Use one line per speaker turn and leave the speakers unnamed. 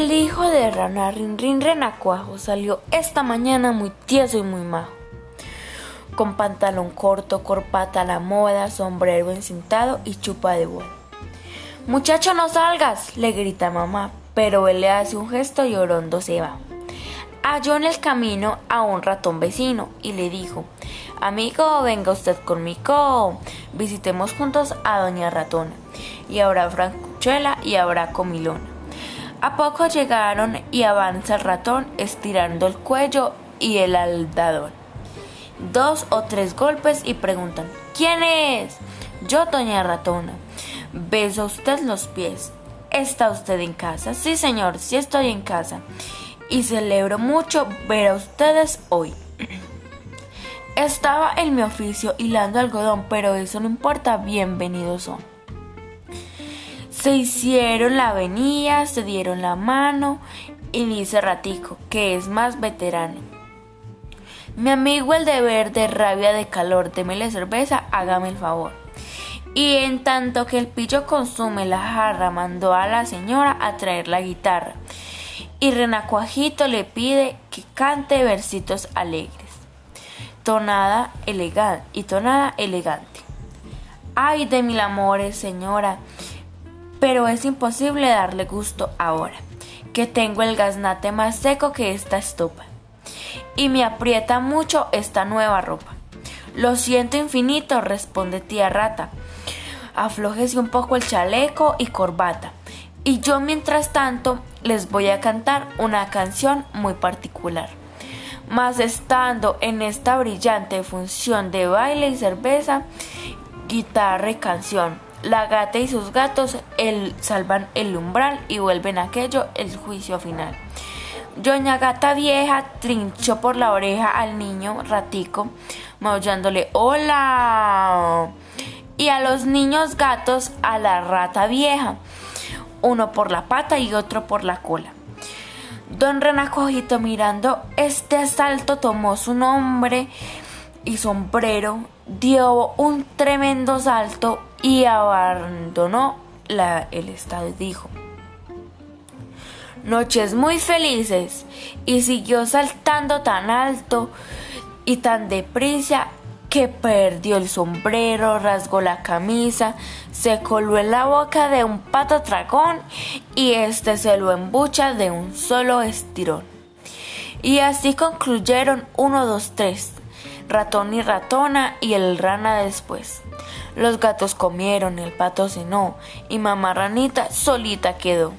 El hijo de Rana Rin Renacuajo salió esta mañana muy tieso y muy majo. Con pantalón corto, corpata a la moda, sombrero encintado y chupa de vuelo. Muchacho, no salgas, le grita mamá, pero él le hace un gesto y Orondo se va. Halló en el camino a un ratón vecino y le dijo, Amigo, venga usted conmigo, visitemos juntos a Doña Ratona, y habrá francuchela y habrá comilona. A poco llegaron y avanza el ratón estirando el cuello y el aldadón. Dos o tres golpes y preguntan, ¿quién es? Yo, doña ratona. Beso usted los pies. ¿Está usted en casa? Sí, señor, sí estoy en casa. Y celebro mucho ver a ustedes hoy. Estaba en mi oficio hilando algodón, pero eso no importa, bienvenidos son. Se hicieron la avenida, se dieron la mano y dice Ratico, que es más veterano. Mi amigo el deber de rabia de calor, démele cerveza, hágame el favor. Y en tanto que el pillo consume la jarra, mandó a la señora a traer la guitarra. Y Renacuajito le pide que cante versitos alegres. Tonada elegante y tonada elegante. Ay de mil amores, señora, pero es imposible darle gusto ahora, que tengo el gaznate más seco que esta estopa. Y me aprieta mucho esta nueva ropa. Lo siento infinito, responde tía rata. Aflójese un poco el chaleco y corbata. Y yo mientras tanto les voy a cantar una canción muy particular. Mas estando en esta brillante función de baile y cerveza, guitarra y canción, la gata y sus gatos el, salvan el umbral y vuelven aquello el juicio final. Doña Gata Vieja trinchó por la oreja al niño ratico, maullándole ¡Hola! Y a los niños gatos a la rata vieja, uno por la pata y otro por la cola. Don Renacojito mirando este asalto tomó su nombre y sombrero, dio un tremendo salto y abandonó la, el estado dijo, noches muy felices, y siguió saltando tan alto y tan deprisa que perdió el sombrero, rasgó la camisa, se coló en la boca de un pato dragón y este se lo embucha de un solo estirón. Y así concluyeron uno, dos, tres, ratón y ratona y el rana después. Los gatos comieron, el pato cenó y mamá ranita solita quedó.